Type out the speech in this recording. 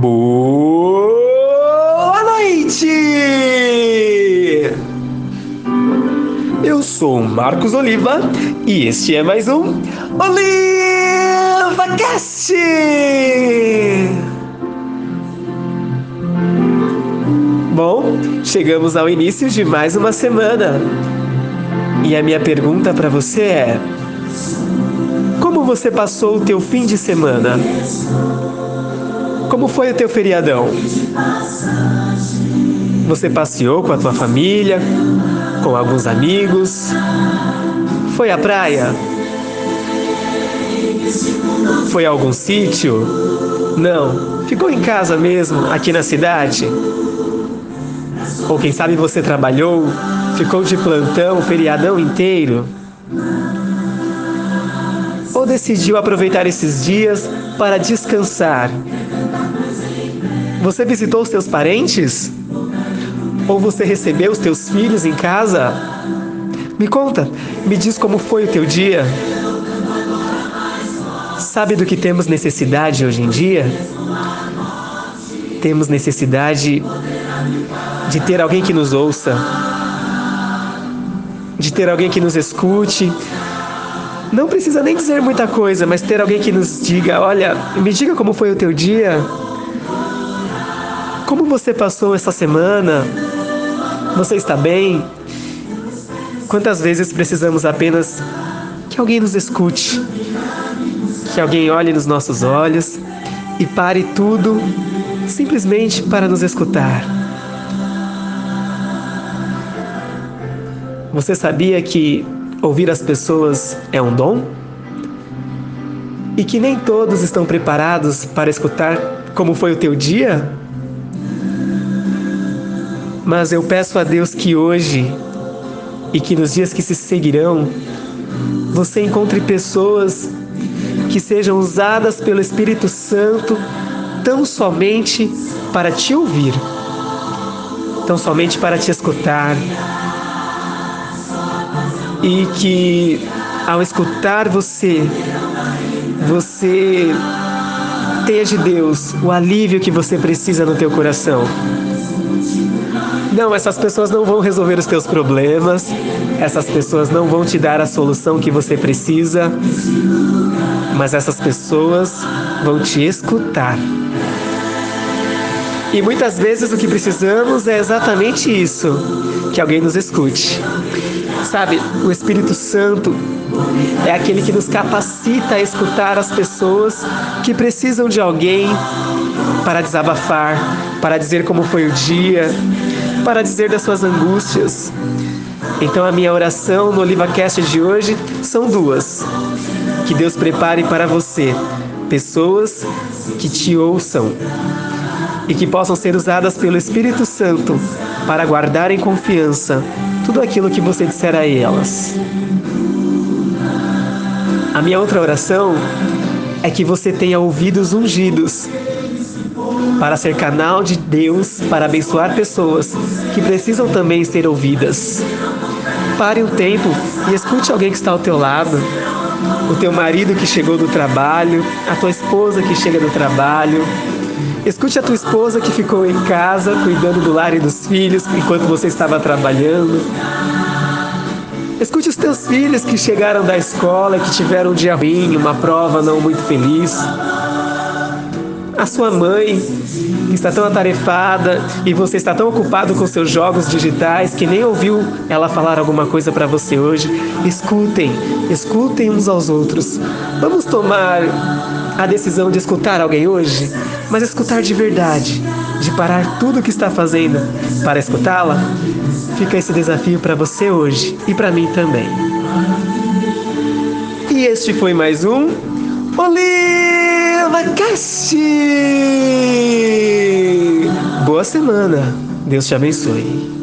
Boa noite! Eu sou Marcos Oliva e este é mais um OlivaCast! Bom, chegamos ao início de mais uma semana. E a minha pergunta para você é: você passou o teu fim de semana? Como foi o teu feriadão? Você passeou com a tua família, com alguns amigos? Foi à praia? Foi a algum sítio? Não, ficou em casa mesmo, aqui na cidade? Ou quem sabe você trabalhou, ficou de plantão o feriadão inteiro? Ou decidiu aproveitar esses dias para descansar? Você visitou os teus parentes? Ou você recebeu os teus filhos em casa? Me conta, me diz como foi o teu dia. Sabe do que temos necessidade hoje em dia? Temos necessidade de ter alguém que nos ouça, de ter alguém que nos escute. Não precisa nem dizer muita coisa, mas ter alguém que nos diga: olha, me diga como foi o teu dia. Como você passou essa semana? Você está bem? Quantas vezes precisamos apenas que alguém nos escute, que alguém olhe nos nossos olhos e pare tudo simplesmente para nos escutar? Você sabia que ouvir as pessoas é um dom? E que nem todos estão preparados para escutar como foi o teu dia? Mas eu peço a Deus que hoje e que nos dias que se seguirão, você encontre pessoas que sejam usadas pelo Espírito Santo tão somente para te ouvir, tão somente para te escutar. E que ao escutar você, você tenha de Deus o alívio que você precisa no teu coração. Não, essas pessoas não vão resolver os teus problemas, essas pessoas não vão te dar a solução que você precisa, mas essas pessoas vão te escutar. E muitas vezes o que precisamos é exatamente isso: que alguém nos escute. Sabe, o Espírito Santo é aquele que nos capacita a escutar as pessoas que precisam de alguém para desabafar, para dizer como foi o dia, para dizer das suas angústias. Então a minha oração no OlivaCast de hoje são duas. Que Deus prepare para você pessoas que te ouçam e que possam ser usadas pelo Espírito Santo para guardar em confiança tudo aquilo que você disser a elas. A minha outra oração é que você tenha ouvidos ungidos para ser canal de Deus para abençoar pessoas que precisam também ser ouvidas. Pare um tempo e escute alguém que está ao teu lado. O teu marido que chegou do trabalho, a tua esposa que chega do trabalho. Escute a tua esposa que ficou em casa cuidando do lar e dos filhos enquanto você estava trabalhando. Escute os teus filhos que chegaram da escola, que tiveram um dia ruim, uma prova não muito feliz a sua mãe, que está tão atarefada e você está tão ocupado com seus jogos digitais que nem ouviu ela falar alguma coisa para você hoje. Escutem, escutem uns aos outros. Vamos tomar a decisão de escutar alguém hoje, mas escutar de verdade, de parar tudo o que está fazendo para escutá-la. Fica esse desafio para você hoje e para mim também. E este foi mais um Oliva Cast! Boa semana. Deus te abençoe.